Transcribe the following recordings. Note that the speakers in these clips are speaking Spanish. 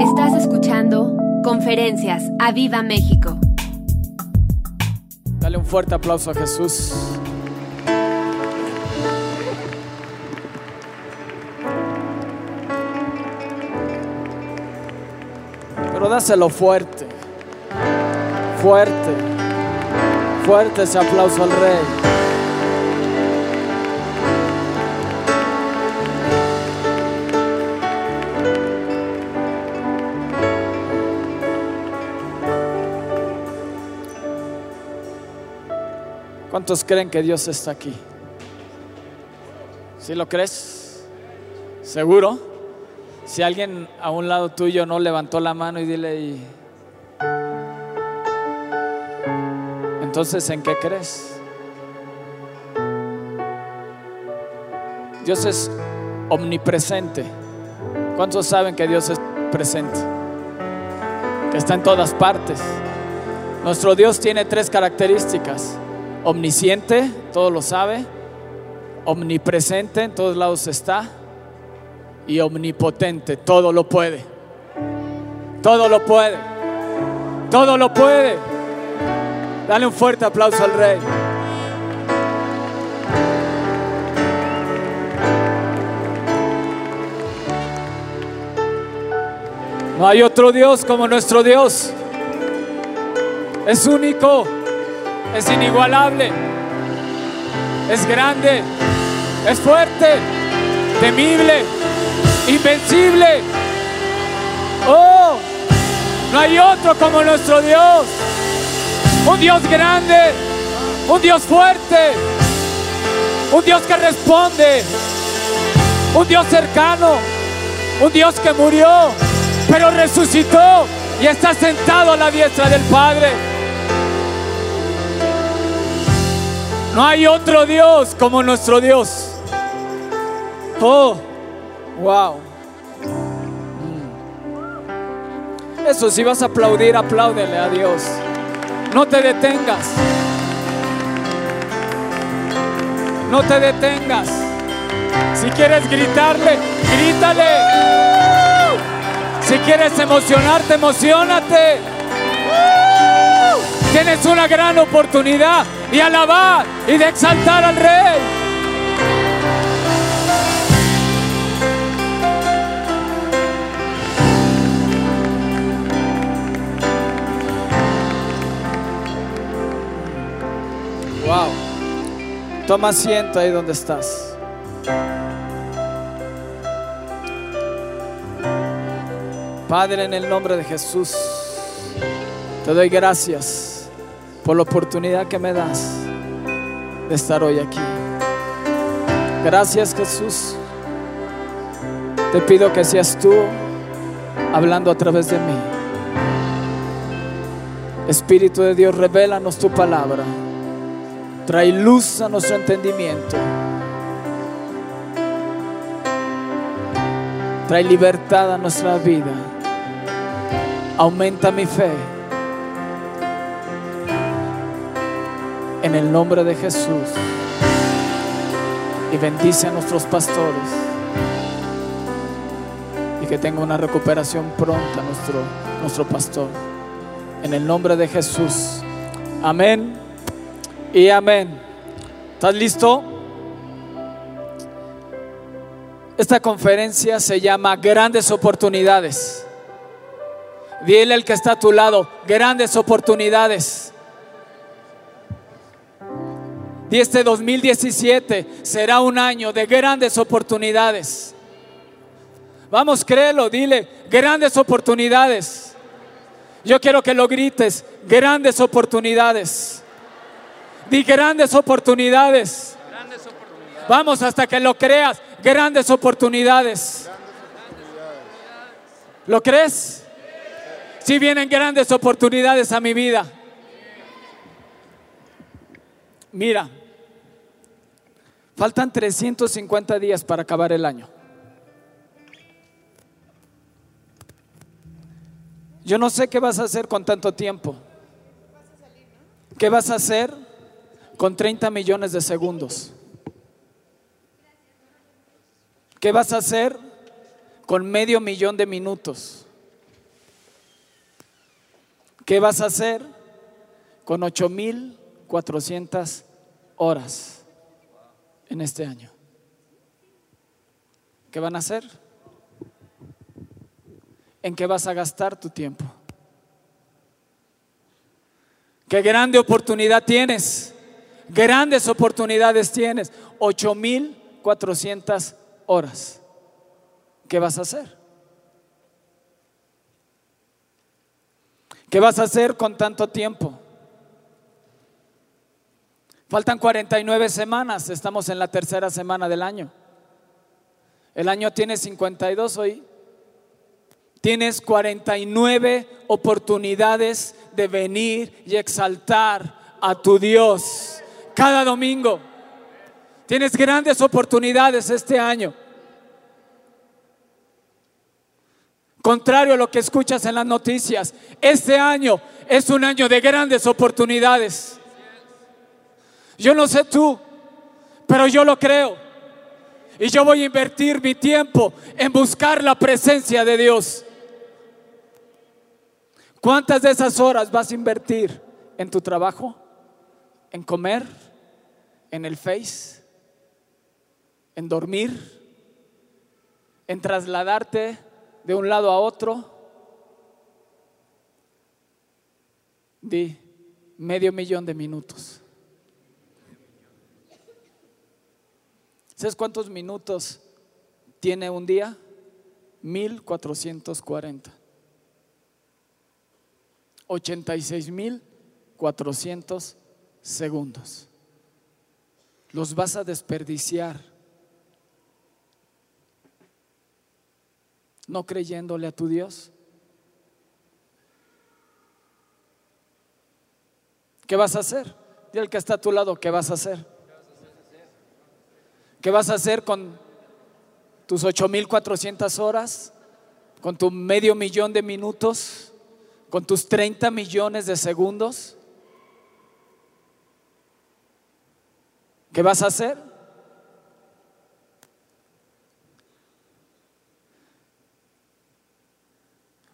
Estás escuchando Conferencias a Viva México. Dale un fuerte aplauso a Jesús. Pero dáselo fuerte, fuerte, fuerte ese aplauso al Rey. ¿Cuántos creen que Dios está aquí? ¿Sí lo crees? ¿Seguro? Si alguien a un lado tuyo no levantó la mano y dile, entonces ¿en qué crees? Dios es omnipresente. ¿Cuántos saben que Dios es presente? Que está en todas partes. Nuestro Dios tiene tres características. Omnisciente, todo lo sabe. Omnipresente, en todos lados está y omnipotente, todo lo puede. Todo lo puede. Todo lo puede. Dale un fuerte aplauso al rey. No hay otro Dios como nuestro Dios. Es único, es inigualable, es grande, es fuerte, temible, invencible. Oh, no hay otro como nuestro Dios. Un Dios grande, un Dios fuerte, un Dios que responde, un Dios cercano, un Dios que murió, pero resucitó y está sentado a la diestra del Padre. No hay otro Dios como nuestro Dios. Oh. Wow. Mm. Eso, si vas a aplaudir, apláudele a Dios. No te detengas. No te detengas. Si quieres gritarle, grítale. Si quieres emocionarte, emocionate. Tienes una gran oportunidad de alabar y de exaltar al Rey. Wow. Toma asiento ahí donde estás. Padre, en el nombre de Jesús, te doy gracias por la oportunidad que me das de estar hoy aquí. Gracias Jesús. Te pido que seas tú hablando a través de mí. Espíritu de Dios, revélanos tu palabra. Trae luz a nuestro entendimiento. Trae libertad a nuestra vida. Aumenta mi fe. En el nombre de Jesús. Y bendice a nuestros pastores. Y que tenga una recuperación pronta nuestro, nuestro pastor. En el nombre de Jesús. Amén y amén. ¿Estás listo? Esta conferencia se llama Grandes Oportunidades. Dile al que está a tu lado, grandes oportunidades. Y este 2017 será un año de grandes oportunidades. Vamos, créelo, dile, grandes oportunidades. Yo quiero que lo grites, grandes oportunidades. Di grandes oportunidades. Vamos hasta que lo creas. Grandes oportunidades. ¿Lo crees? Si vienen grandes oportunidades a mi vida. Mira, faltan 350 días para acabar el año. Yo no sé qué vas a hacer con tanto tiempo. ¿Qué vas a hacer con 30 millones de segundos? ¿Qué vas a hacer con medio millón de minutos? ¿Qué vas a hacer con 8.400 horas en este año? ¿Qué van a hacer? ¿En qué vas a gastar tu tiempo? Qué grande oportunidad tienes. Grandes oportunidades tienes. 8.400 horas. ¿Qué vas a hacer? ¿Qué vas a hacer con tanto tiempo? Faltan 49 semanas, estamos en la tercera semana del año. El año tiene 52 hoy. Tienes 49 oportunidades de venir y exaltar a tu Dios cada domingo. Tienes grandes oportunidades este año. Contrario a lo que escuchas en las noticias, este año es un año de grandes oportunidades. Yo no sé tú, pero yo lo creo. Y yo voy a invertir mi tiempo en buscar la presencia de Dios. ¿Cuántas de esas horas vas a invertir en tu trabajo? ¿En comer? ¿En el Face? ¿En dormir? ¿En trasladarte de un lado a otro? Di medio millón de minutos. ¿Sabes cuántos minutos tiene un día? 1440. 86.400 segundos. Los vas a desperdiciar no creyéndole a tu Dios. ¿Qué vas a hacer? Dile al que está a tu lado, ¿qué vas a hacer? ¿Qué vas a hacer con tus 8.400 horas? ¿Con tu medio millón de minutos? con tus 30 millones de segundos? ¿Qué vas a hacer?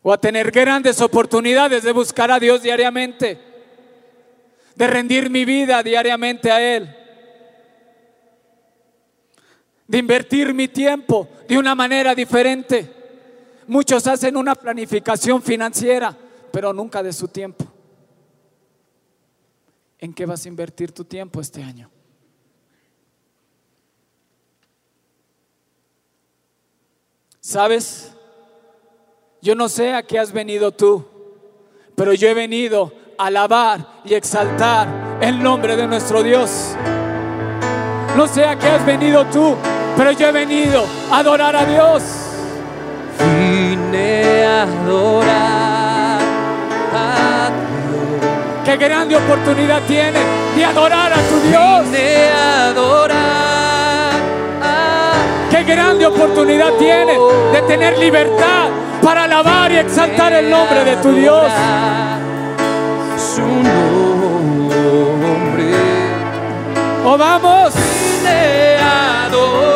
O a tener grandes oportunidades de buscar a Dios diariamente, de rendir mi vida diariamente a Él, de invertir mi tiempo de una manera diferente. Muchos hacen una planificación financiera pero nunca de su tiempo. ¿En qué vas a invertir tu tiempo este año? ¿Sabes? Yo no sé a qué has venido tú, pero yo he venido a alabar y exaltar el nombre de nuestro Dios. No sé a qué has venido tú, pero yo he venido a adorar a Dios. Vine a adorar Qué grande oportunidad tiene de adorar a tu Dios. De adorar. Qué grande oportunidad tiene de tener libertad para alabar y exaltar el nombre de tu Dios. Su nombre. Oh, vamos. De adorar.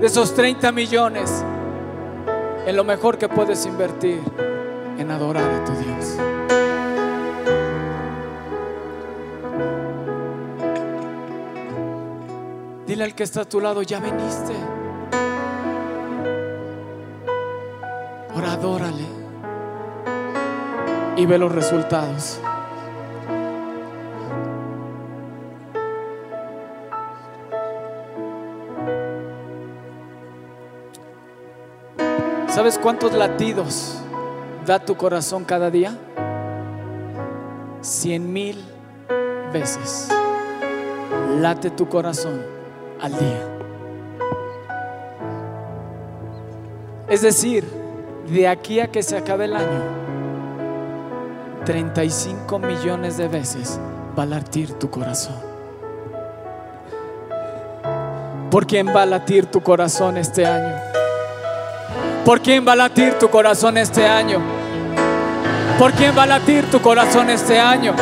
De esos 30 millones en lo mejor que puedes invertir, en adorar a tu Dios. Dile al que está a tu lado, ya veniste. Ahora adórale y ve los resultados. ¿Sabes cuántos latidos da tu corazón cada día? Cien mil veces late tu corazón al día. Es decir, de aquí a que se acabe el año, 35 millones de veces va a latir tu corazón. ¿Por quién va a latir tu corazón este año? ¿Por quién va a latir tu corazón este año? ¿Por quién va a latir tu corazón este año?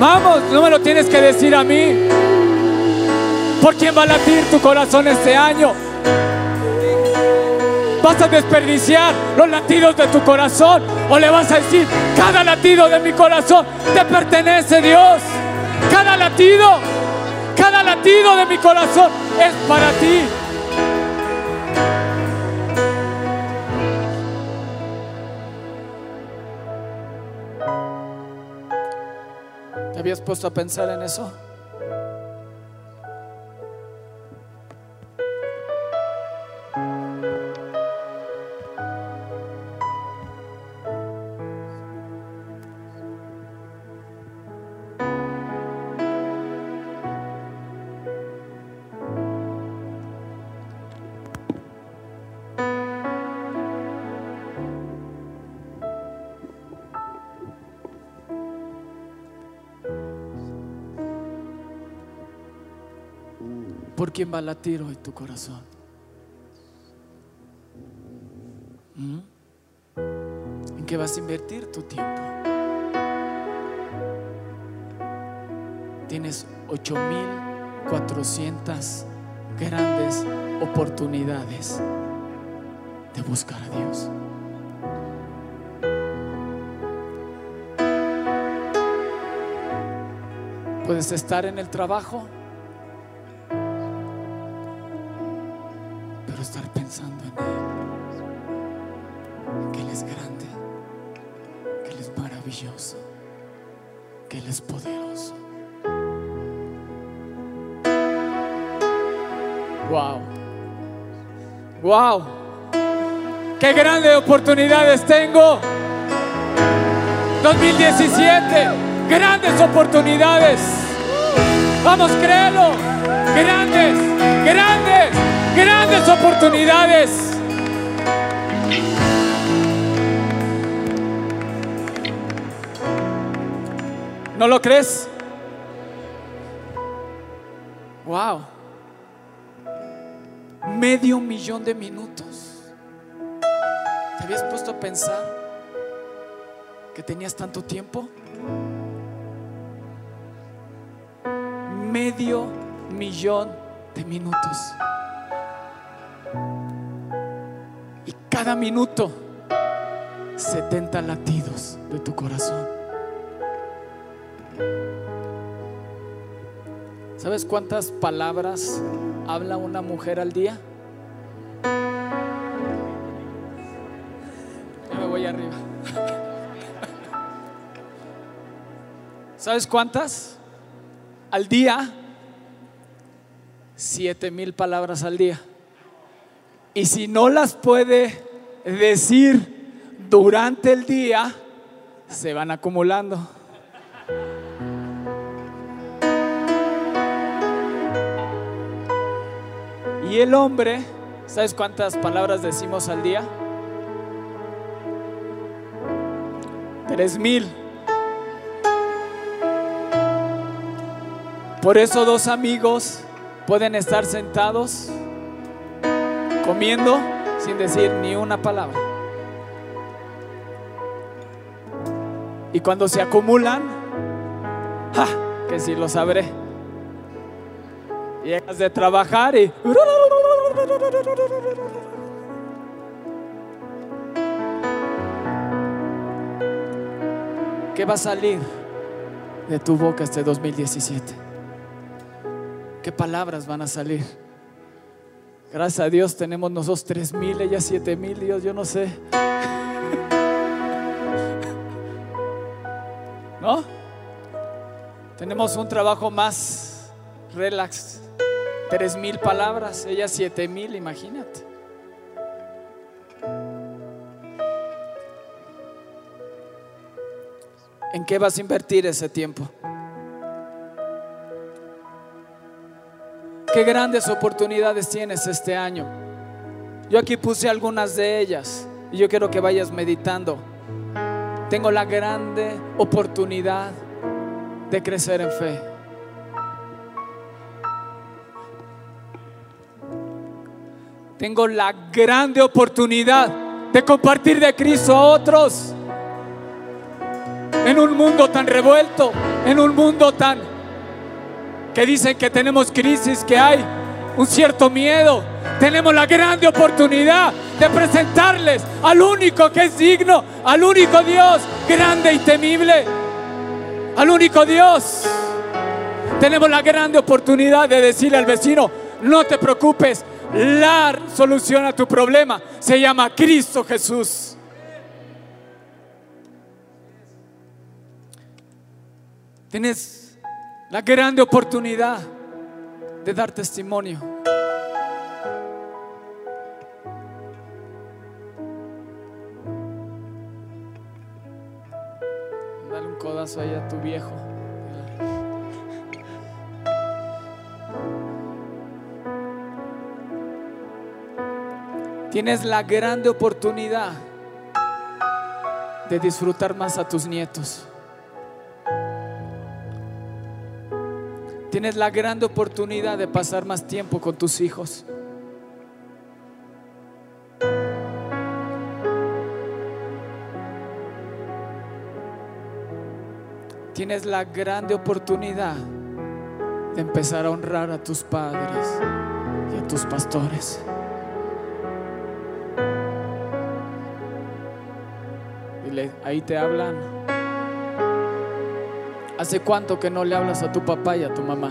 Vamos, no me lo tienes que decir a mí. ¿Por quién va a latir tu corazón este año? ¿Vas a desperdiciar los latidos de tu corazón? ¿O le vas a decir, cada latido de mi corazón te pertenece Dios? Cada latido, cada latido de mi corazón es para ti. ¿Te habías puesto a pensar en eso? Quién va a latir hoy tu corazón? ¿Mm? ¿En qué vas a invertir tu tiempo? Tienes 8400 grandes oportunidades de buscar a Dios. Puedes estar en el trabajo, qué grandes oportunidades tengo. 2017, grandes oportunidades. Vamos, créelo. Grandes, grandes, grandes oportunidades. ¿No lo crees? Wow. Medio millón de minutos. Pensar que tenías tanto tiempo? Medio millón de minutos. Y cada minuto, 70 latidos de tu corazón. ¿Sabes cuántas palabras habla una mujer al día? ¿Sabes cuántas? Al día, siete mil palabras al día. Y si no las puede decir durante el día, se van acumulando. Y el hombre, ¿sabes cuántas palabras decimos al día? Tres mil. Por eso dos amigos pueden estar sentados comiendo sin decir ni una palabra. Y cuando se acumulan, ¡ja! que si lo sabré. Llegas de trabajar y... ¿Qué va a salir de tu boca este 2017? ¿Qué palabras van a salir? Gracias a Dios tenemos nosotros tres mil, ella siete mil, Dios, yo no sé. ¿No? Tenemos un trabajo más relax. Tres mil palabras, ella siete mil, imagínate. ¿En qué vas a invertir ese tiempo? ¿Qué grandes oportunidades tienes este año? Yo aquí puse algunas de ellas y yo quiero que vayas meditando. Tengo la grande oportunidad de crecer en fe. Tengo la grande oportunidad de compartir de Cristo a otros en un mundo tan revuelto, en un mundo tan que dicen que tenemos crisis, que hay un cierto miedo. Tenemos la grande oportunidad de presentarles al único que es digno, al único Dios grande y temible, al único Dios. Tenemos la grande oportunidad de decirle al vecino, no te preocupes, la solución a tu problema se llama Cristo Jesús. Tienes la grande oportunidad de dar testimonio. Dale un codazo ahí a tu viejo. Tienes la grande oportunidad de disfrutar más a tus nietos. Tienes la grande oportunidad de pasar más tiempo con tus hijos. Tienes la grande oportunidad de empezar a honrar a tus padres y a tus pastores. Ahí te hablan. ¿Hace cuánto que no le hablas a tu papá y a tu mamá?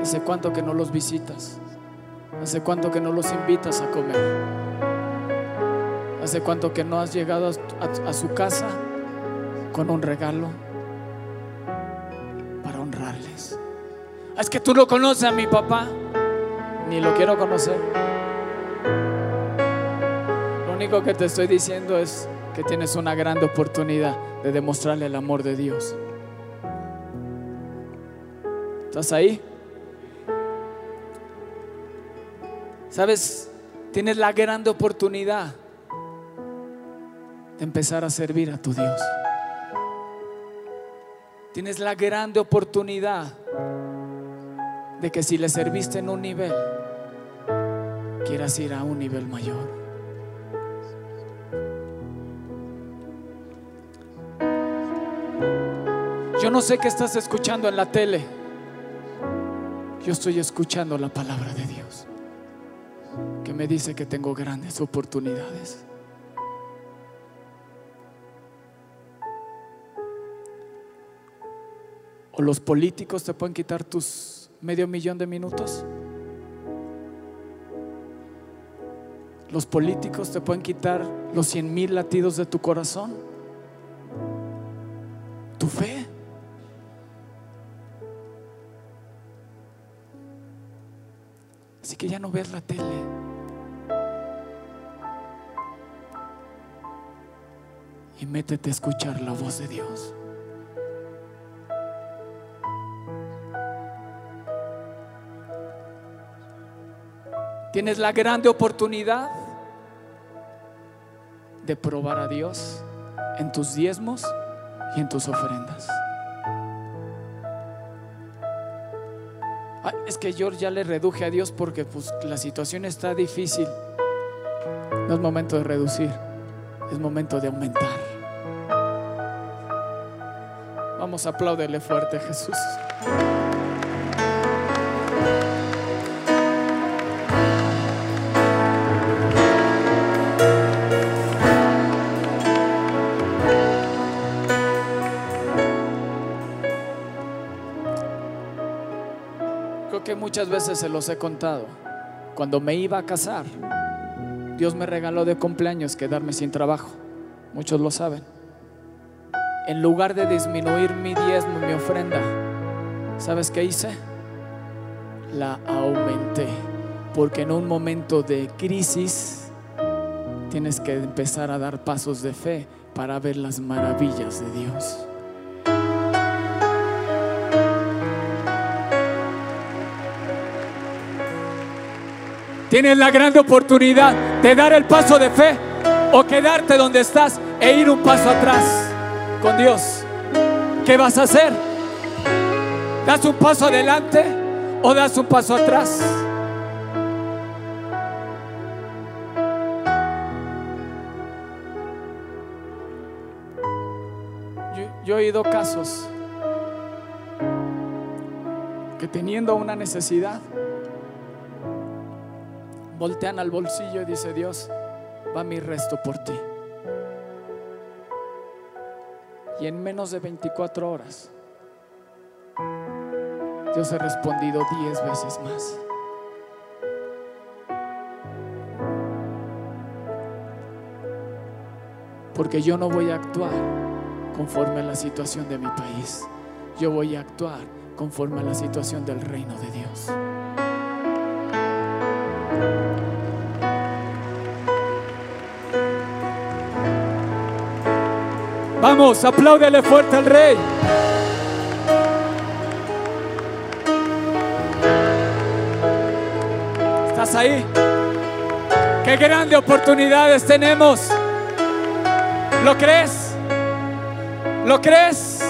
¿Hace cuánto que no los visitas? ¿Hace cuánto que no los invitas a comer? ¿Hace cuánto que no has llegado a, a su casa con un regalo para honrarles? Es que tú no conoces a mi papá, ni lo quiero conocer. Lo único que te estoy diciendo es que tienes una gran oportunidad de demostrarle el amor de Dios. ¿Estás ahí? ¿Sabes? Tienes la gran oportunidad de empezar a servir a tu Dios. Tienes la grande oportunidad de que si le serviste en un nivel, quieras ir a un nivel mayor. Yo no sé qué estás escuchando en la tele. Yo estoy escuchando la palabra de Dios que me dice que tengo grandes oportunidades. ¿O los políticos te pueden quitar tus medio millón de minutos? ¿Los políticos te pueden quitar los cien mil latidos de tu corazón? ¿Tu fe? Así que ya no ves la tele. Y métete a escuchar la voz de Dios. Tienes la grande oportunidad de probar a Dios en tus diezmos y en tus ofrendas. Es que yo ya le reduje a Dios porque pues, la situación está difícil. No es momento de reducir, es momento de aumentar. Vamos, apláudele fuerte, Jesús. Muchas veces se los he contado. Cuando me iba a casar, Dios me regaló de cumpleaños quedarme sin trabajo. Muchos lo saben. En lugar de disminuir mi diezmo, mi ofrenda, ¿sabes qué hice? La aumenté. Porque en un momento de crisis tienes que empezar a dar pasos de fe para ver las maravillas de Dios. Tienes la gran oportunidad de dar el paso de fe o quedarte donde estás e ir un paso atrás con Dios. ¿Qué vas a hacer? ¿Das un paso adelante o das un paso atrás? Yo, yo he oído casos que teniendo una necesidad, voltean al bolsillo y dice Dios, va mi resto por ti. Y en menos de 24 horas, Dios ha respondido 10 veces más. Porque yo no voy a actuar conforme a la situación de mi país. Yo voy a actuar conforme a la situación del reino de Dios. Vamos, apláudele fuerte al rey. ¿Estás ahí? Qué grandes oportunidades tenemos. ¿Lo crees? ¿Lo crees?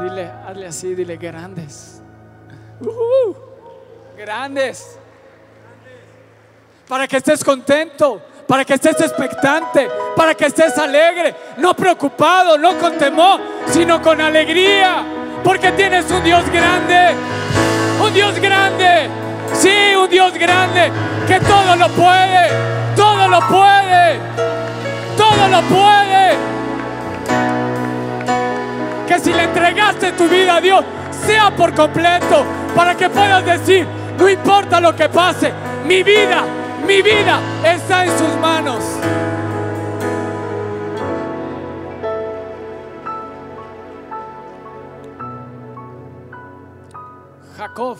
Dile, hazle así, dile grandes. Grandes. Para que estés contento para que estés expectante, para que estés alegre, no preocupado, no con temor, sino con alegría, porque tienes un Dios grande, un Dios grande, sí, un Dios grande, que todo lo puede, todo lo puede, todo lo puede. Que si le entregaste tu vida a Dios, sea por completo, para que puedas decir, no importa lo que pase, mi vida mi vida está en sus manos. Jacob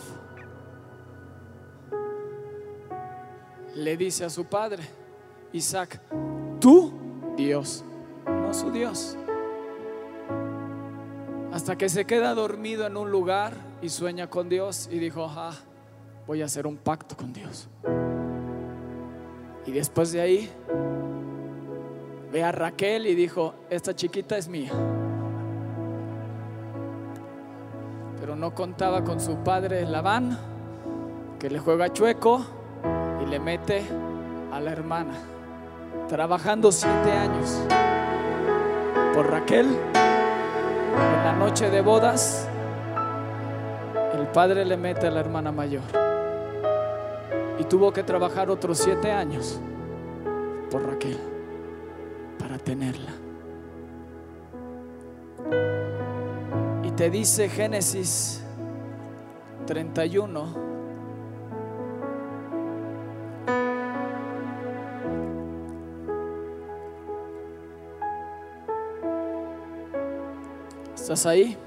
le dice a su padre, Isaac, tú Dios, no su Dios. Hasta que se queda dormido en un lugar y sueña con Dios y dijo, ah, voy a hacer un pacto con Dios. Y después de ahí ve a Raquel y dijo, esta chiquita es mía. Pero no contaba con su padre Labán, que le juega chueco y le mete a la hermana, trabajando siete años por Raquel. En la noche de bodas, padre le mete a la hermana mayor y tuvo que trabajar otros siete años por Raquel para tenerla. Y te dice Génesis 31. ¿Estás ahí?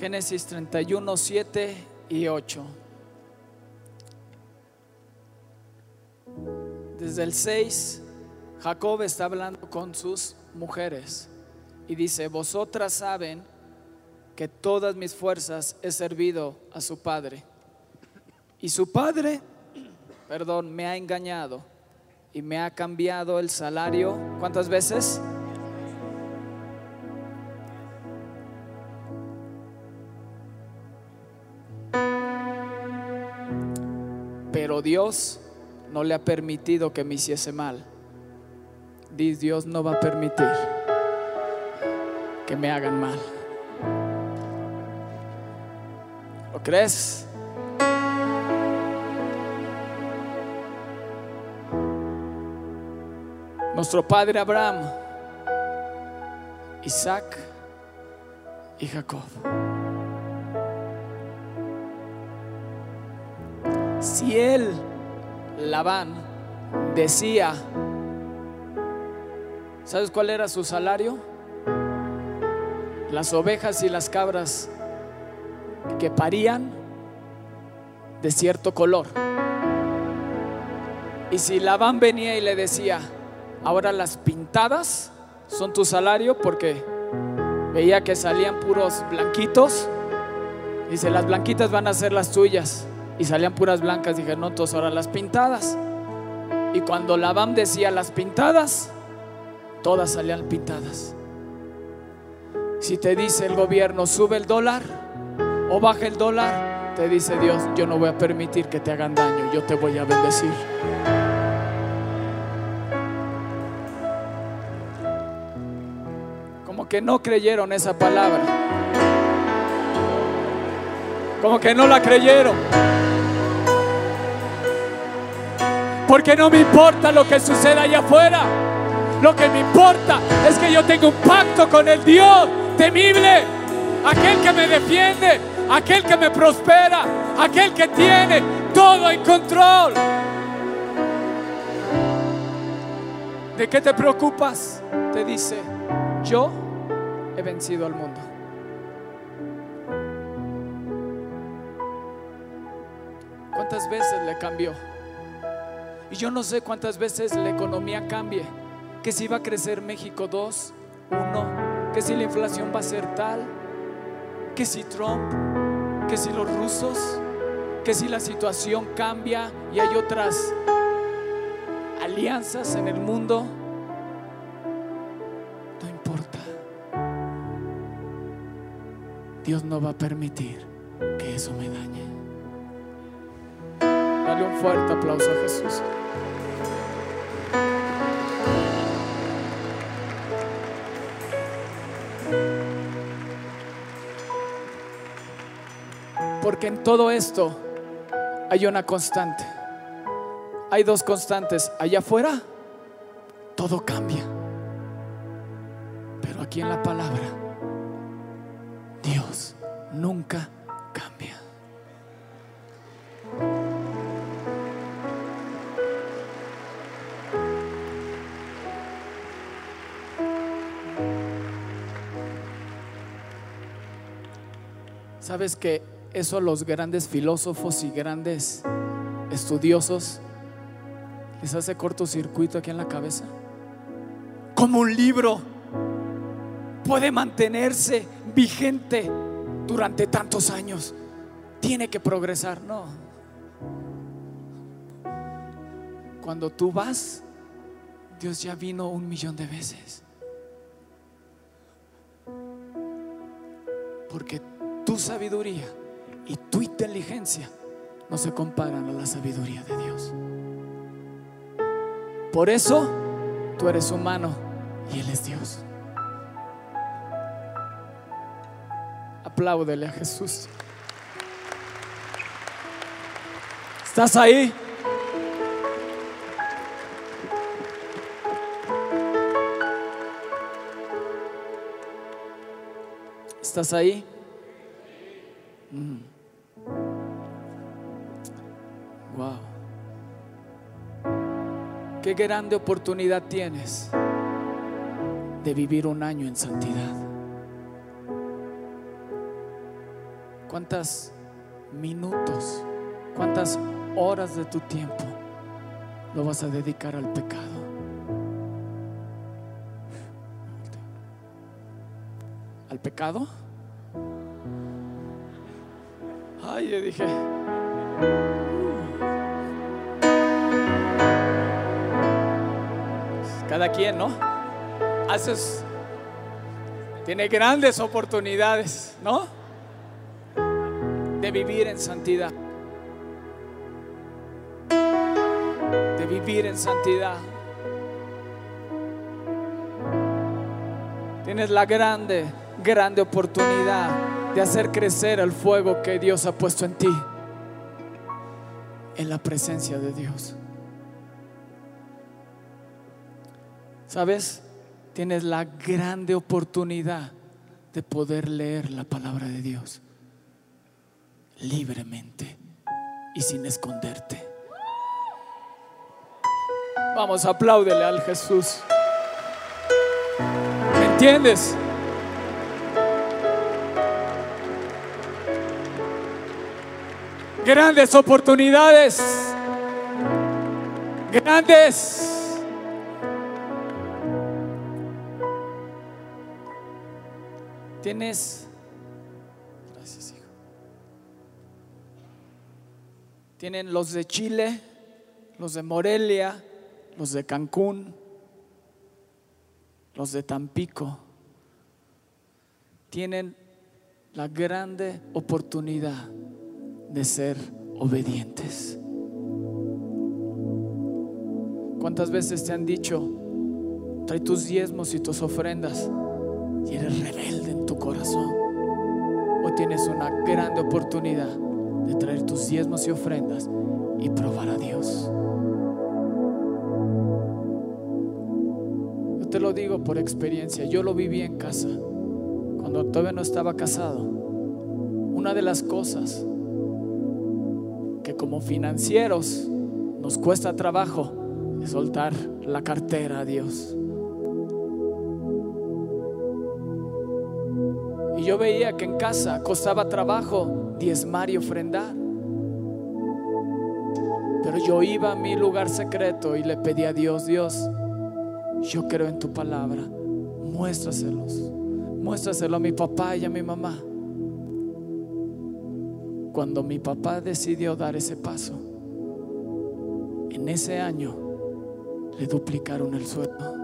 Génesis 31, 7 y 8. Desde el 6, Jacob está hablando con sus mujeres y dice, vosotras saben que todas mis fuerzas he servido a su padre. Y su padre, perdón, me ha engañado y me ha cambiado el salario. ¿Cuántas veces? Dios no le ha permitido que me hiciese mal. Dios no va a permitir que me hagan mal. ¿Lo crees? Nuestro padre Abraham, Isaac y Jacob. Si él, Labán, decía, ¿sabes cuál era su salario? Las ovejas y las cabras que parían de cierto color. Y si Labán venía y le decía, ahora las pintadas son tu salario porque veía que salían puros blanquitos, dice, las blanquitas van a ser las tuyas. Y salían puras blancas, dije, no, entonces ahora las pintadas. Y cuando Labán decía las pintadas, todas salían pintadas. Si te dice el gobierno, sube el dólar o baja el dólar, te dice Dios, yo no voy a permitir que te hagan daño, yo te voy a bendecir. Como que no creyeron esa palabra. Como que no la creyeron. Porque no me importa lo que suceda allá afuera. Lo que me importa es que yo tengo un pacto con el Dios temible. Aquel que me defiende, aquel que me prospera, aquel que tiene todo en control. ¿De qué te preocupas? Te dice, yo he vencido al mundo. ¿Cuántas veces le cambió? Y yo no sé cuántas veces la economía cambie. Que si va a crecer México 2, 1, que si la inflación va a ser tal, que si Trump, que si los rusos, que si la situación cambia y hay otras alianzas en el mundo. No importa. Dios no va a permitir que eso me dañe. Dale un fuerte aplauso a Jesús. Porque en todo esto hay una constante. Hay dos constantes. Allá afuera todo cambia. Pero aquí en la palabra, Dios nunca cambia. ¿Sabes que eso los grandes filósofos y grandes estudiosos les hace cortocircuito aquí en la cabeza? Como un libro puede mantenerse vigente durante tantos años. Tiene que progresar, no. Cuando tú vas, Dios ya vino un millón de veces. Porque sabiduría y tu inteligencia no se comparan a la sabiduría de Dios. Por eso tú eres humano y Él es Dios. Apláudele a Jesús. ¿Estás ahí? ¿Estás ahí? Mm. Wow. Qué grande oportunidad tienes de vivir un año en santidad. ¿Cuántas minutos, cuántas horas de tu tiempo lo vas a dedicar al pecado? ¿Al pecado? Yo dije. Cada quien, ¿no? Haces. Tiene grandes oportunidades, ¿no? De vivir en santidad. de vivir en santidad. Tienes la grande, grande oportunidad de hacer crecer el fuego que Dios ha puesto en ti, en la presencia de Dios. ¿Sabes? Tienes la grande oportunidad de poder leer la palabra de Dios libremente y sin esconderte. Vamos, apláudele al Jesús. ¿Me entiendes? Grandes oportunidades. Grandes. Tienes. Gracias, hijo. Tienen los de Chile, los de Morelia, los de Cancún, los de Tampico. Tienen la grande oportunidad de ser obedientes. ¿Cuántas veces te han dicho, trae tus diezmos y tus ofrendas y eres rebelde en tu corazón? Hoy tienes una grande oportunidad de traer tus diezmos y ofrendas y probar a Dios. Yo te lo digo por experiencia, yo lo viví en casa, cuando todavía no estaba casado. Una de las cosas como financieros nos cuesta trabajo soltar la cartera a Dios. Y yo veía que en casa costaba trabajo diezmar y ofrendar. Pero yo iba a mi lugar secreto y le pedí a Dios, Dios, yo creo en tu palabra, muéstraselos, muéstraselo a mi papá y a mi mamá. Cuando mi papá decidió dar ese paso, en ese año le duplicaron el sueldo.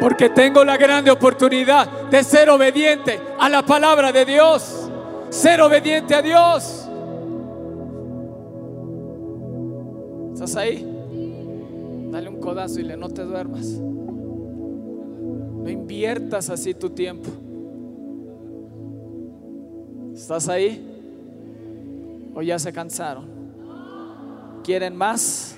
Porque tengo la grande oportunidad de ser obediente a la palabra de Dios. Ser obediente a Dios. ¿Estás ahí? Dale un codazo y le no te duermas. No inviertas así tu tiempo. ¿Estás ahí? ¿O ya se cansaron? ¿Quieren más?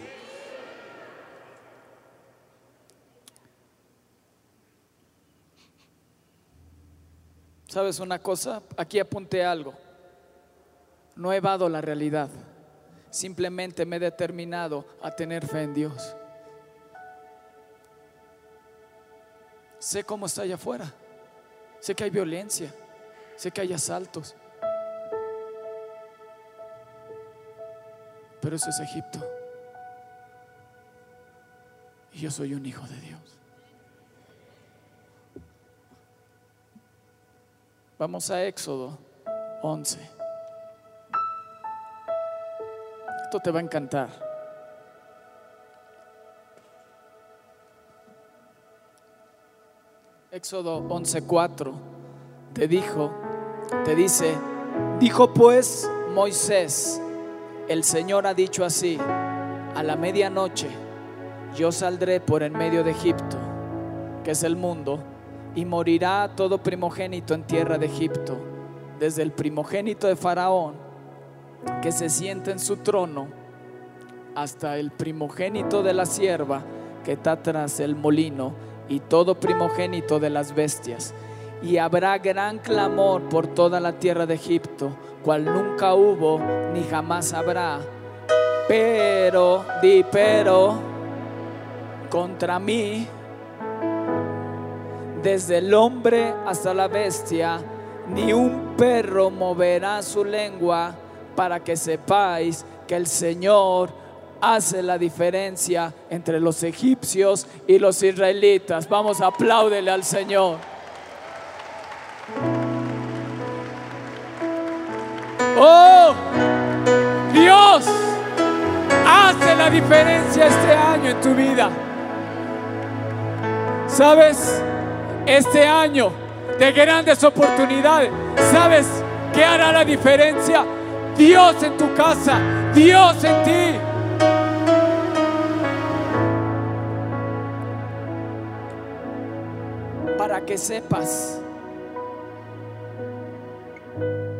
¿Sabes una cosa? Aquí apunté algo. No evado la realidad. Simplemente me he determinado a tener fe en Dios. Sé cómo está allá afuera. Sé que hay violencia. Sé que hay asaltos. Pero eso es Egipto. Y yo soy un hijo de Dios. Vamos a Éxodo 11. Esto te va a encantar. Éxodo 11:4 te dijo, te dice, dijo pues Moisés, el Señor ha dicho así, a la medianoche yo saldré por en medio de Egipto, que es el mundo, y morirá todo primogénito en tierra de Egipto, desde el primogénito de Faraón, que se siente en su trono, hasta el primogénito de la sierva que está tras el molino, y todo primogénito de las bestias. Y habrá gran clamor por toda la tierra de Egipto, cual nunca hubo ni jamás habrá. Pero, di pero, contra mí, desde el hombre hasta la bestia, ni un perro moverá su lengua para que sepáis que el Señor hace la diferencia entre los egipcios y los israelitas. Vamos, apláudele al Señor. Oh, Dios hace la diferencia este año en tu vida. ¿Sabes? Este año de grandes oportunidades, ¿sabes qué hará la diferencia? Dios en tu casa, Dios en ti. Para que sepas.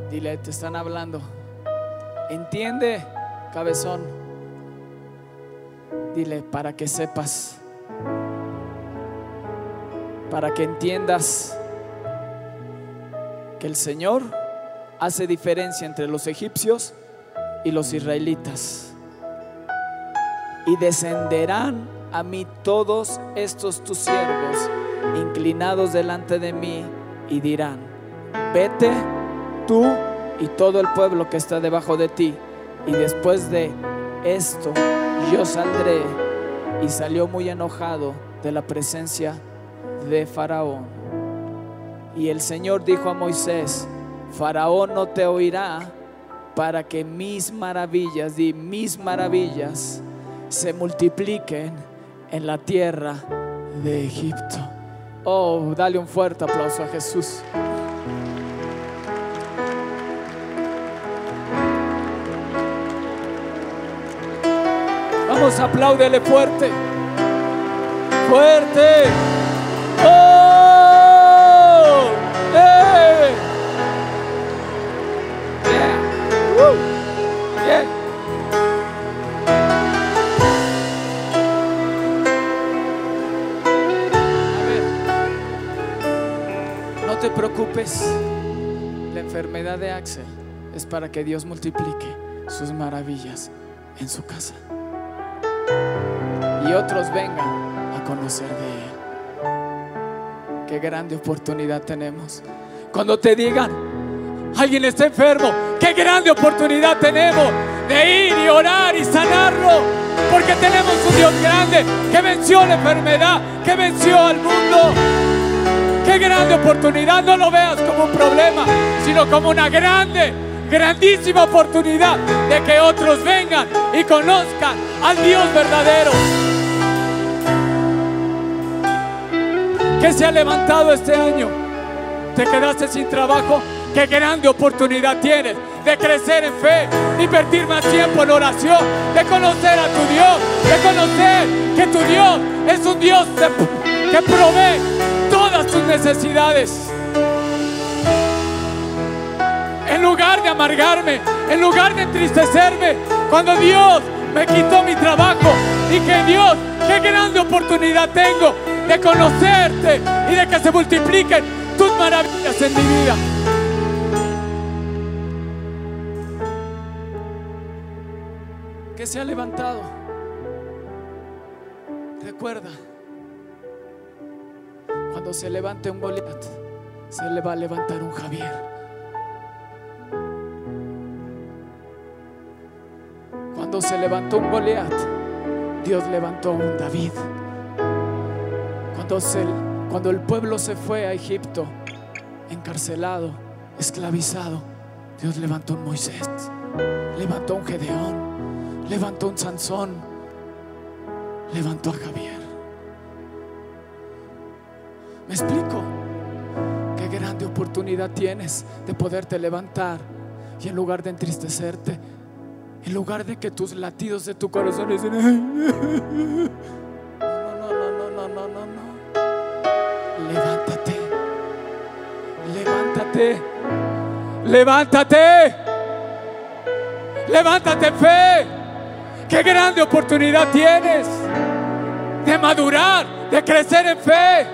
Dile, te están hablando. Entiende, cabezón. Dile, para que sepas. Para que entiendas que el Señor hace diferencia entre los egipcios y los israelitas. Y descenderán a mí todos estos tus siervos, inclinados delante de mí, y dirán, vete tú y todo el pueblo que está debajo de ti. Y después de esto yo saldré. Y salió muy enojado de la presencia de Faraón. Y el Señor dijo a Moisés, Faraón no te oirá para que mis maravillas, y mis maravillas, se multipliquen en la tierra de Egipto. Oh, dale un fuerte aplauso a Jesús. Vamos, apláudele fuerte. Fuerte. Oh, para que Dios multiplique sus maravillas en su casa y otros vengan a conocer de Él. Qué grande oportunidad tenemos. Cuando te digan, alguien está enfermo, qué grande oportunidad tenemos de ir y orar y sanarlo. Porque tenemos un Dios grande que venció la enfermedad, que venció al mundo. Qué grande oportunidad. No lo veas como un problema, sino como una grande, grandísima oportunidad de que otros vengan y conozcan al Dios verdadero. que se ha levantado este año. Te quedaste sin trabajo. Qué grande oportunidad tienes de crecer en fe, de invertir más tiempo en oración, de conocer a tu Dios, de conocer que tu Dios es un Dios que provee todas tus necesidades. En lugar de amargarme, en lugar de entristecerme, cuando Dios me quitó mi trabajo, dije Dios, qué grande oportunidad tengo de conocerte y de que se multipliquen tus maravillas en mi vida. Que se ha levantado. Recuerda, cuando se levante un Goliat, se le va a levantar un Javier. Se levantó un Goliat, Dios levantó un David. Cuando, cuando el pueblo se fue a Egipto, encarcelado, esclavizado, Dios levantó un Moisés, levantó un Gedeón, levantó un Sansón, levantó a Javier. ¿Me explico? Qué grande oportunidad tienes de poderte levantar y en lugar de entristecerte, en lugar de que tus latidos de tu corazón dicen, "Ay, no, no, no, no, no, no, no. Levántate. Levántate. Levántate. Levántate fe. Qué grande oportunidad tienes de madurar, de crecer en fe.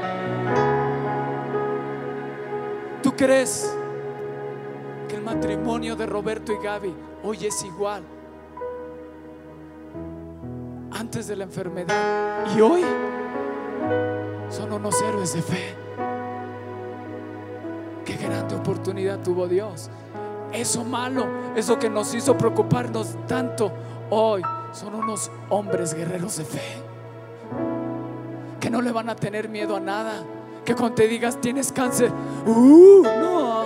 ¿Tú crees que el matrimonio de Roberto y Gaby hoy es igual? Antes de la enfermedad y hoy son unos héroes de fe. Qué grande oportunidad tuvo Dios. Eso malo, eso que nos hizo preocuparnos tanto, hoy son unos hombres guerreros de fe. Que no le van a tener miedo a nada. Que cuando te digas tienes cáncer, uh, no,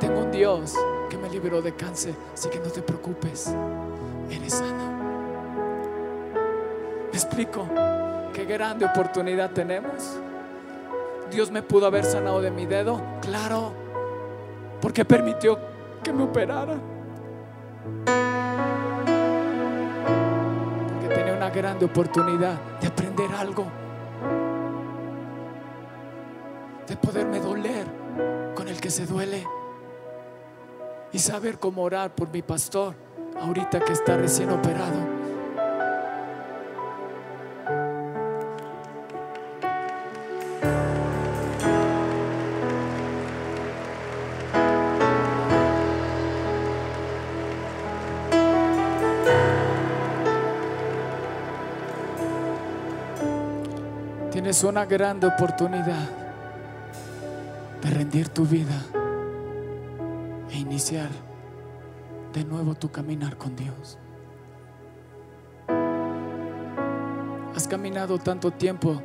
tengo un Dios que me liberó de cáncer, así que no te preocupes, eres sana. ¿Me explico? Qué grande oportunidad tenemos. Dios me pudo haber sanado de mi dedo? Claro, porque permitió que me operara. Porque tenía una grande oportunidad de aprender algo, de poderme doler con el que se duele y saber cómo orar por mi pastor ahorita que está recién operado. Tienes una grande oportunidad de rendir tu vida e iniciar de nuevo tu caminar con Dios. Has caminado tanto tiempo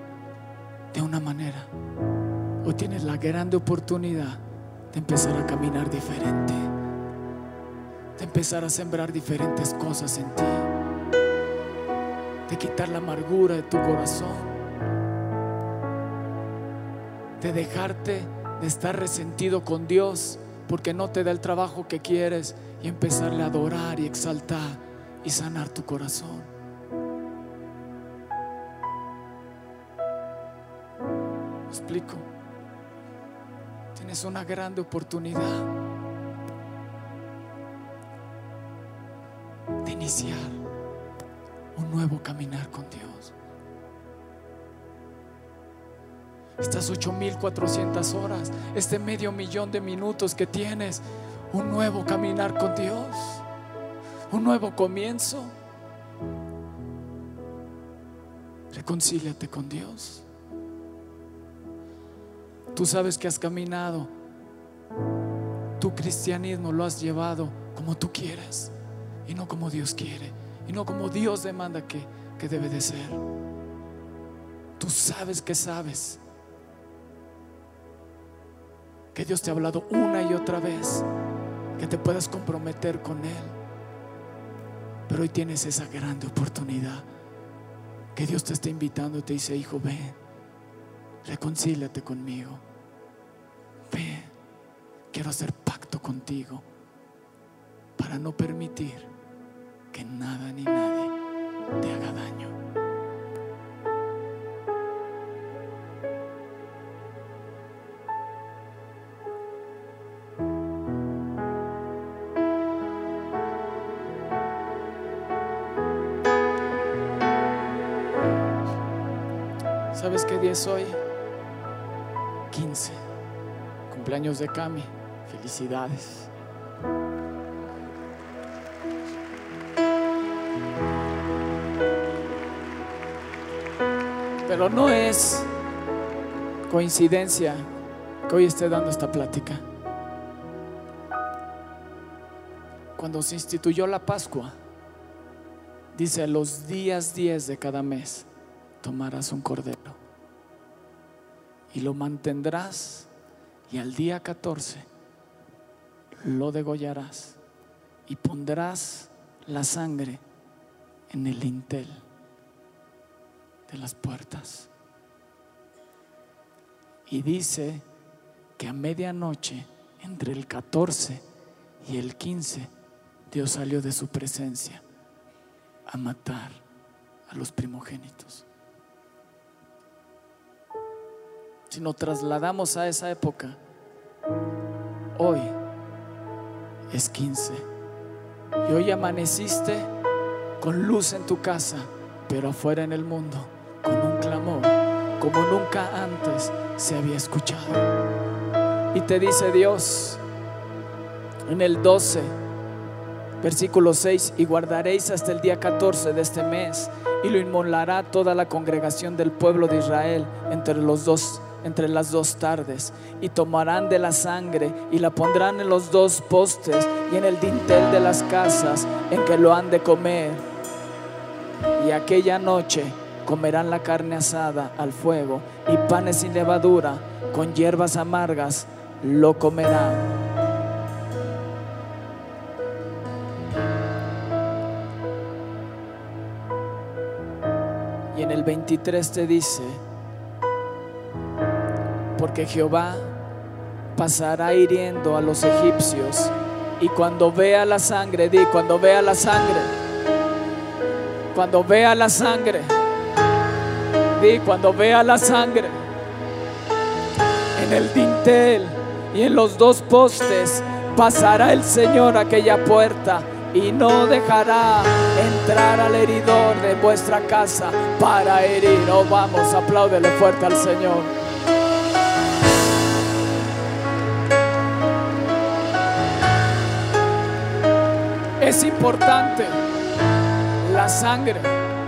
de una manera. Hoy tienes la grande oportunidad de empezar a caminar diferente. De empezar a sembrar diferentes cosas en ti. De quitar la amargura de tu corazón. De dejarte de estar resentido con Dios porque no te da el trabajo que quieres y empezarle a adorar y exaltar y sanar tu corazón. ¿Me explico? Tienes una grande oportunidad de iniciar un nuevo caminar con Dios. Estas 8400 horas, este medio millón de minutos que tienes, un nuevo caminar con Dios, un nuevo comienzo. Reconcíliate con Dios. Tú sabes que has caminado, tu cristianismo lo has llevado como tú quieres y no como Dios quiere y no como Dios demanda que, que debe de ser. Tú sabes que sabes que Dios te ha hablado una y otra vez, que te puedas comprometer con Él. Pero hoy tienes esa grande oportunidad, que Dios te está invitando y te dice, hijo, ven, reconcíliate conmigo, ven, quiero hacer pacto contigo para no permitir que nada ni nadie te haga daño. Hoy? 15. Cumpleaños de Cami. Felicidades. Pero no es coincidencia que hoy esté dando esta plática. Cuando se instituyó la Pascua, dice los días 10 de cada mes tomarás un cordero y lo mantendrás y al día 14 lo degollarás y pondrás la sangre en el lintel de las puertas. Y dice que a medianoche, entre el 14 y el 15, Dios salió de su presencia a matar a los primogénitos. Si nos trasladamos a esa época, hoy es 15. Y hoy amaneciste con luz en tu casa, pero afuera en el mundo, con un clamor como nunca antes se había escuchado. Y te dice Dios en el 12, versículo 6, y guardaréis hasta el día 14 de este mes, y lo inmolará toda la congregación del pueblo de Israel entre los dos entre las dos tardes y tomarán de la sangre y la pondrán en los dos postes y en el dintel de las casas en que lo han de comer. Y aquella noche comerán la carne asada al fuego y panes sin levadura con hierbas amargas lo comerán. Y en el 23 te dice, porque Jehová pasará hiriendo a los egipcios y cuando vea la sangre, di, cuando vea la sangre, cuando vea la sangre, di, cuando vea la sangre, en el dintel y en los dos postes pasará el Señor aquella puerta y no dejará entrar al heridor de vuestra casa para herir. Oh, vamos, apláudele fuerte al Señor. Es importante la sangre.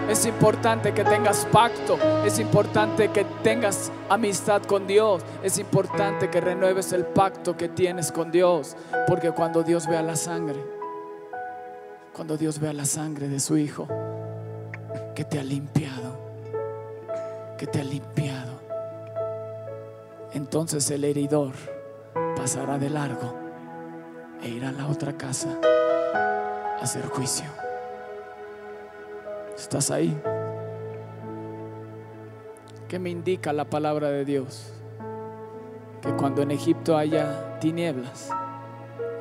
Es importante que tengas pacto. Es importante que tengas amistad con Dios. Es importante que renueves el pacto que tienes con Dios. Porque cuando Dios vea la sangre, cuando Dios vea la sangre de su Hijo, que te ha limpiado, que te ha limpiado, entonces el heridor pasará de largo e irá a la otra casa hacer juicio. ¿Estás ahí? ¿Qué me indica la palabra de Dios? Que cuando en Egipto haya tinieblas,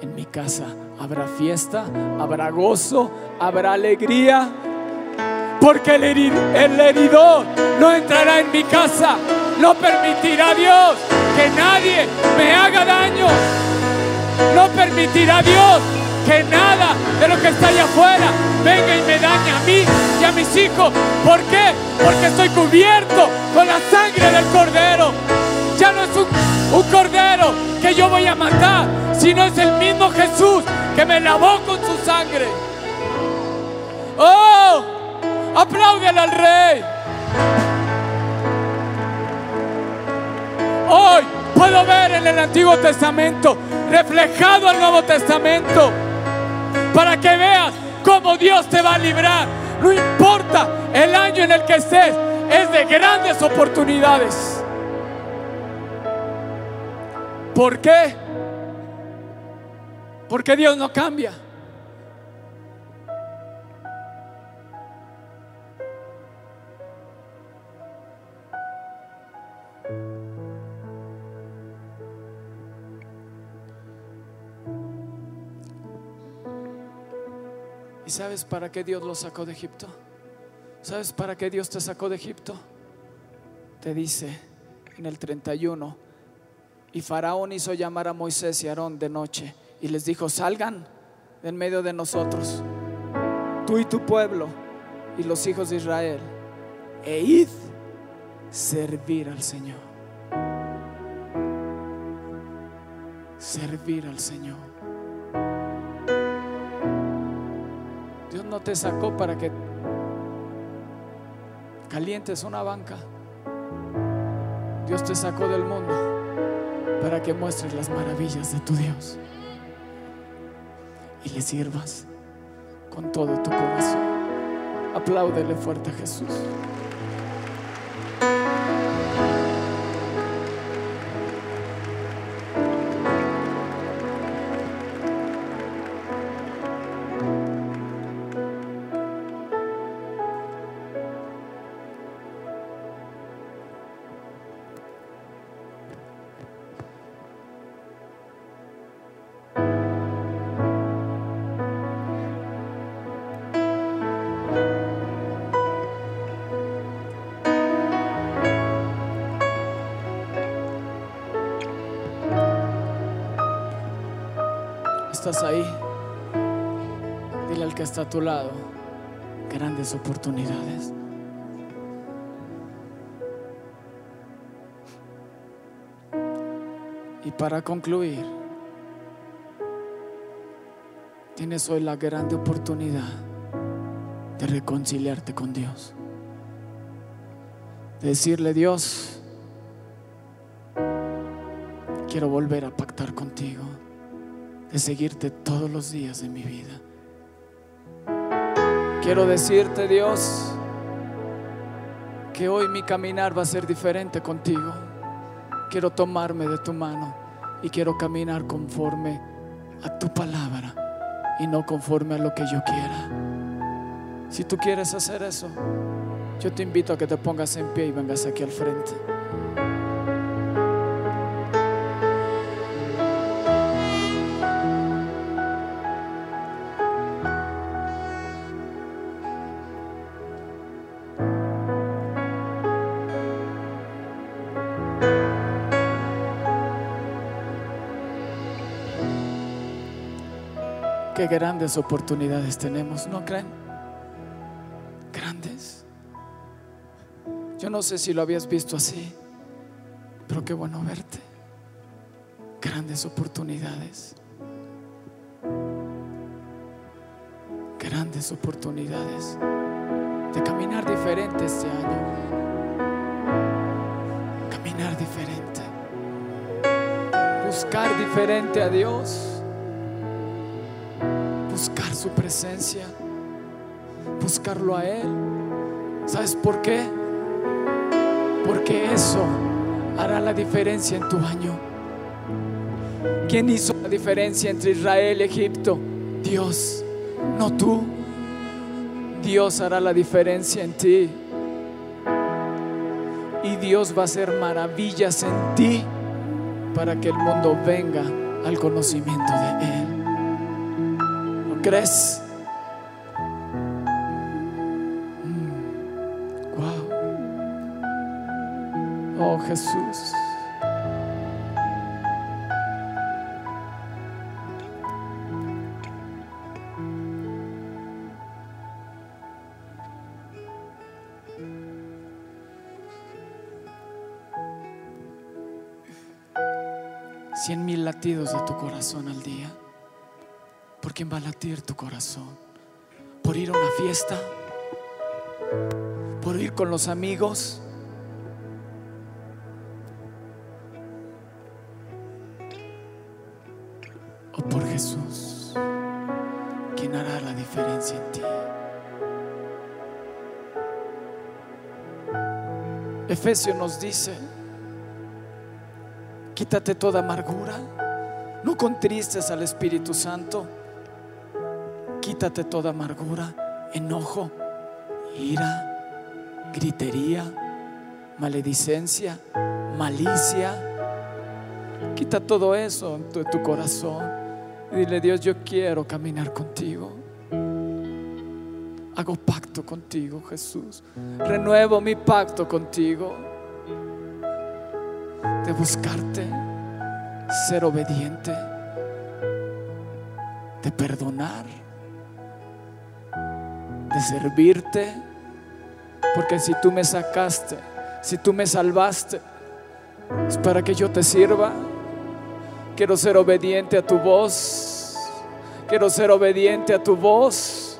en mi casa habrá fiesta, habrá gozo, habrá alegría. Porque el, heridor no entrará en mi casa, no permitirá Dios que nadie me haga daño. No permitirá Dios que nada de lo que está allá afuera venga y me dañe a mí y a mis hijos. ¿Por qué? Porque estoy cubierto con la sangre del cordero. Ya no es un, un cordero que yo voy a matar, sino es el mismo Jesús que me lavó con su sangre. ¡Oh! Apláudele al Rey. Hoy puedo ver en el Antiguo Testamento reflejado al Nuevo Testamento para que veas cómo Dios te va a librar. No importa el año en el que estés, es de grandes oportunidades. ¿Por qué? Porque Dios no cambia. ¿Y sabes para qué Dios lo sacó de Egipto? ¿Sabes para qué Dios te sacó de Egipto? Te dice en el 31, y Faraón hizo llamar a Moisés y Aarón de noche y les dijo, salgan en medio de nosotros, tú y tu pueblo y los hijos de Israel, e id servir al Señor. Servir al Señor. No te sacó para que calientes una banca. Dios te sacó del mundo para que muestres las maravillas de tu Dios y le sirvas con todo tu corazón. Apláudele fuerte a Jesús. Ahí, dile al que está a tu lado, grandes oportunidades. Y para concluir, tienes hoy la grande oportunidad de reconciliarte con Dios. De decirle, Dios, quiero volver a pactar contigo de seguirte todos los días de mi vida. Quiero decirte, Dios, que hoy mi caminar va a ser diferente contigo. Quiero tomarme de tu mano y quiero caminar conforme a tu palabra y no conforme a lo que yo quiera. Si tú quieres hacer eso, yo te invito a que te pongas en pie y vengas aquí al frente. Qué grandes oportunidades tenemos, ¿no creen? Grandes. Yo no sé si lo habías visto así, pero qué bueno verte. Grandes oportunidades. Grandes oportunidades de caminar diferente este año. Caminar diferente. Buscar diferente a Dios. Su presencia. Buscarlo a Él. ¿Sabes por qué? Porque eso hará la diferencia en tu año. ¿Quién hizo la diferencia entre Israel y Egipto? Dios, no tú. Dios hará la diferencia en ti. Y Dios va a hacer maravillas en ti para que el mundo venga al conocimiento de Él. ¿No crees? Wow. Oh Jesús. Cien mil latidos de tu corazón al día. ¿Por quién va a latir tu corazón? ¿Por ir a una fiesta? ¿Por ir con los amigos? ¿O por Jesús? ¿Quién hará la diferencia en ti? Efesios nos dice, quítate toda amargura, no contristes al Espíritu Santo, quítate toda amargura, enojo, ira, gritería, maledicencia, malicia. Quita todo eso de tu corazón y dile, Dios, yo quiero caminar contigo. Hago pacto contigo, Jesús. Renuevo mi pacto contigo de buscarte, ser obediente, de perdonar, servirte. Porque si tú me sacaste, si tú me salvaste, es para que yo te sirva. Quiero ser obediente a tu voz. Quiero ser obediente a tu voz.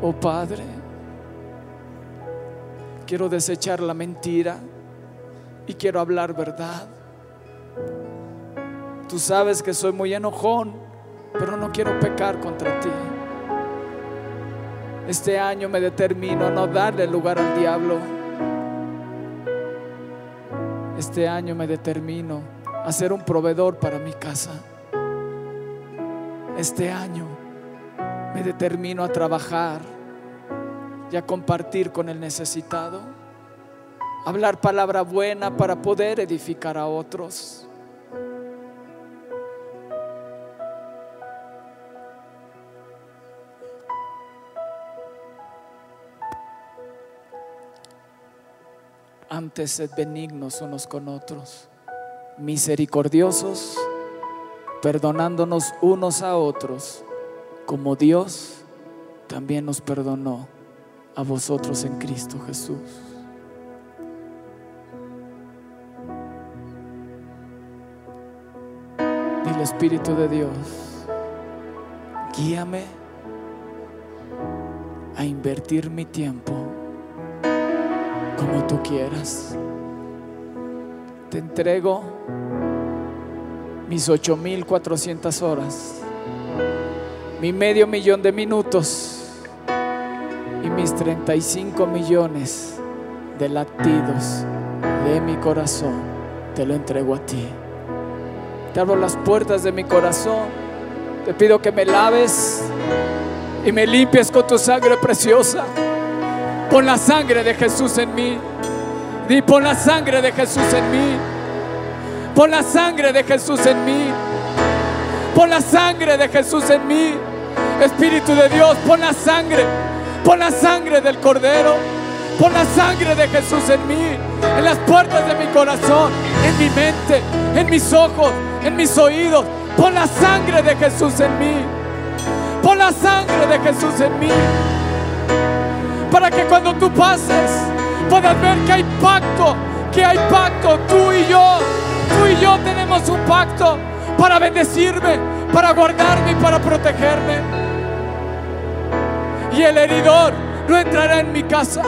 Oh Padre, quiero desechar la mentira y quiero hablar verdad. Tú sabes que soy muy enojón, pero no quiero pecar contra ti. Este año me determino a no darle lugar al diablo. Este año me determino a ser un proveedor para mi casa. Este año me determino a trabajar y a compartir con el necesitado, hablar palabra buena para poder edificar a otros. Antes sed benignos unos con otros, misericordiosos, perdonándonos unos a otros, como Dios también nos perdonó a vosotros en Cristo Jesús. Dile Espíritu de Dios, guíame a invertir mi tiempo como tú quieras. Te entrego mis 8400 horas, mi medio millón de minutos y mis 35 millones de latidos de mi corazón. Te lo entrego a ti. Te abro las puertas de mi corazón. Te pido que me laves y me limpies con tu sangre preciosa. Pon la sangre de Jesús en mí. Di, pon la sangre de Jesús en mí. Pon la sangre de Jesús en mí. Pon la sangre de Jesús en mí. Espíritu de Dios, pon la sangre. Pon la sangre del Cordero. Pon la sangre de Jesús en mí. En las puertas de mi corazón. En mi mente. En mis ojos. En mis oídos. Pon la sangre de Jesús en mí. Pon la sangre de Jesús en mí. Para que cuando tú pases puedas ver que hay pacto, que hay pacto, tú y yo. Tú y yo tenemos un pacto para bendecirme, para guardarme y para protegerme. Y el heridor no entrará en mi casa.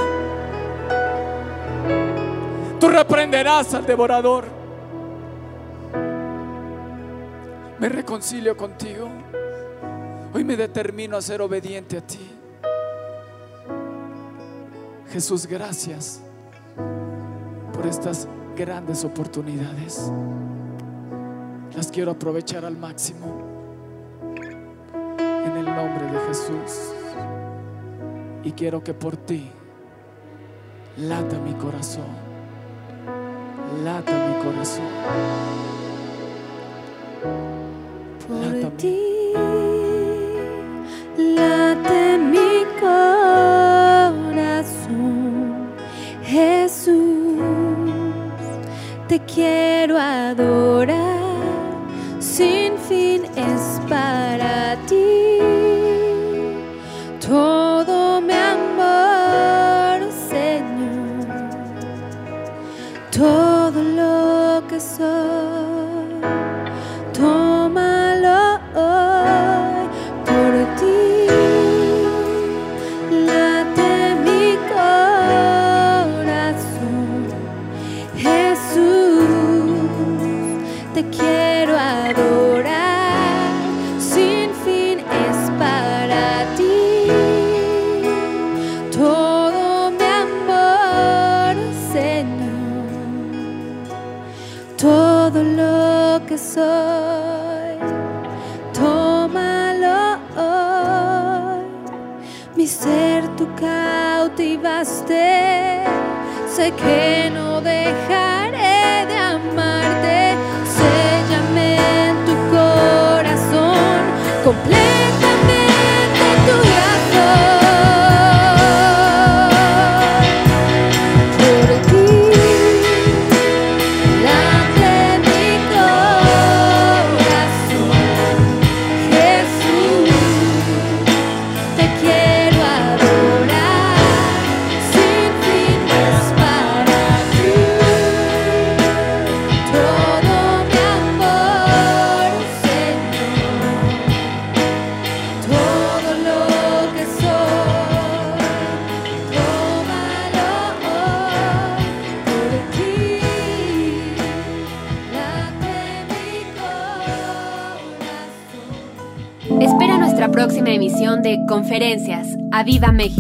Tú reprenderás al devorador. Me reconcilio contigo. Hoy me determino a ser obediente a ti. Jesús, gracias por estas grandes oportunidades. Las quiero aprovechar al máximo. En el nombre de Jesús. Y quiero que por ti lata mi corazón. Lata mi corazón. Lata Por ti late te quiero adorar, sin fin es para ti. Todo Viva México!